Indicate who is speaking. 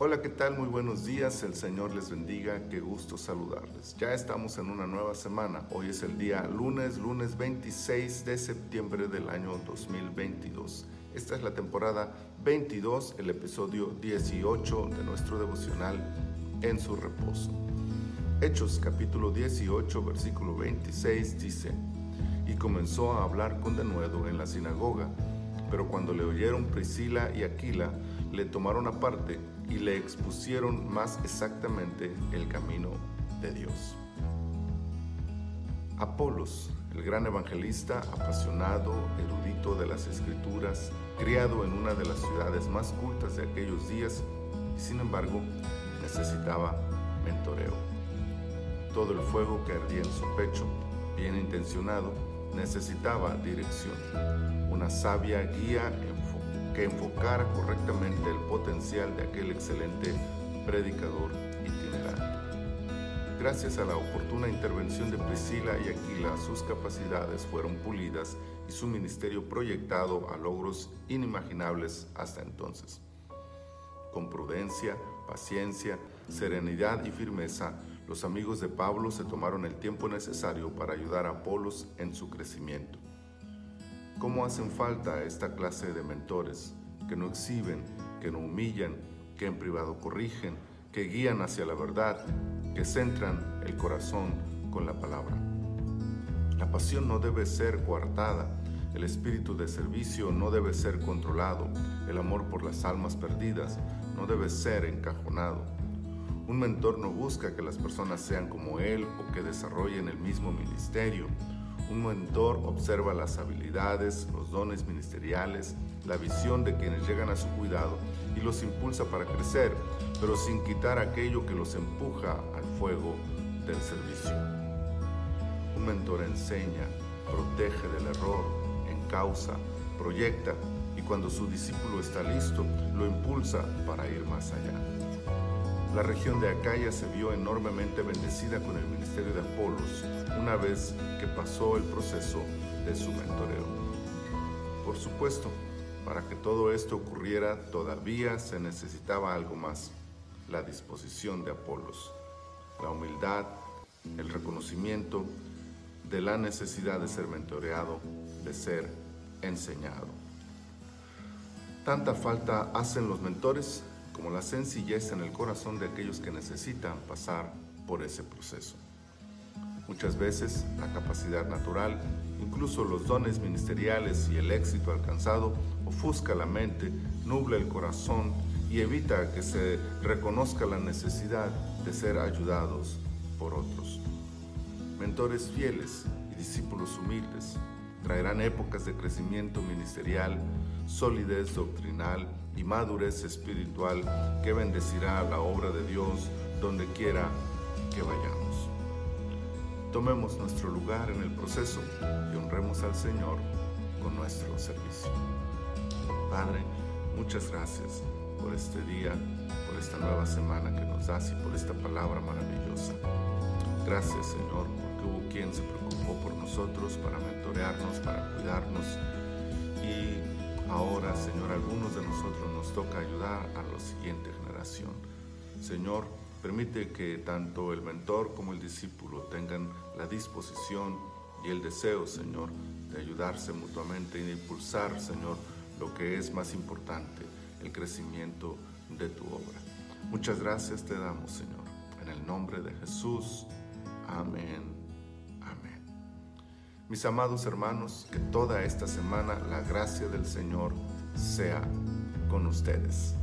Speaker 1: Hola, ¿qué tal? Muy buenos días, el Señor les bendiga, qué gusto saludarles. Ya estamos en una nueva semana, hoy es el día lunes, lunes 26 de septiembre del año 2022. Esta es la temporada 22, el episodio 18 de nuestro devocional En su reposo. Hechos capítulo 18, versículo 26 dice, y comenzó a hablar con denuedo en la sinagoga, pero cuando le oyeron Priscila y Aquila, le tomaron aparte y le expusieron más exactamente el camino de Dios. Apolos, el gran evangelista, apasionado, erudito de las escrituras, criado en una de las ciudades más cultas de aquellos días, sin embargo necesitaba mentoreo. Todo el fuego que ardía en su pecho, bien intencionado, necesitaba dirección, una sabia guía que enfocara correctamente el potencial de aquel excelente predicador itinerante. Gracias a la oportuna intervención de Priscila y Aquila, sus capacidades fueron pulidas y su ministerio proyectado a logros inimaginables hasta entonces. Con prudencia, paciencia, serenidad y firmeza, los amigos de Pablo se tomaron el tiempo necesario para ayudar a Apolos en su crecimiento. ¿Cómo hacen falta esta clase de mentores que no exhiben, que no humillan, que en privado corrigen, que guían hacia la verdad, que centran el corazón con la palabra? La pasión no debe ser coartada, el espíritu de servicio no debe ser controlado, el amor por las almas perdidas no debe ser encajonado. Un mentor no busca que las personas sean como él o que desarrollen el mismo ministerio. Un mentor observa las habilidades, los dones ministeriales, la visión de quienes llegan a su cuidado y los impulsa para crecer, pero sin quitar aquello que los empuja al fuego del servicio. Un mentor enseña, protege del error, encausa, proyecta y cuando su discípulo está listo, lo impulsa para ir más allá. La región de Acaya se vio enormemente bendecida con el ministerio de Apolos una vez que pasó el proceso de su mentoreo. Por supuesto, para que todo esto ocurriera todavía se necesitaba algo más, la disposición de Apolos, la humildad, el reconocimiento de la necesidad de ser mentoreado, de ser enseñado. Tanta falta hacen los mentores como la sencillez en el corazón de aquellos que necesitan pasar por ese proceso. Muchas veces la capacidad natural, incluso los dones ministeriales y el éxito alcanzado ofusca la mente, nubla el corazón y evita que se reconozca la necesidad de ser ayudados por otros. Mentores fieles y discípulos humildes traerán épocas de crecimiento ministerial, solidez doctrinal y madurez espiritual que bendecirá la obra de Dios donde quiera que vayamos. Tomemos nuestro lugar en el proceso y honremos al Señor con nuestro servicio. Padre, muchas gracias por este día, por esta nueva semana que nos das y por esta palabra maravillosa. Gracias Señor hubo quien se preocupó por nosotros para mentorearnos, para cuidarnos y ahora Señor algunos de nosotros nos toca ayudar a la siguiente generación. Señor, Permite que tanto el mentor como el discípulo tengan la disposición y el deseo, Señor, de ayudarse mutuamente y de impulsar, Señor, lo que es más importante, el crecimiento de tu obra. Muchas gracias te damos, Señor. En el nombre de Jesús. Amén. Amén. Mis amados hermanos, que toda esta semana la gracia del Señor sea con ustedes.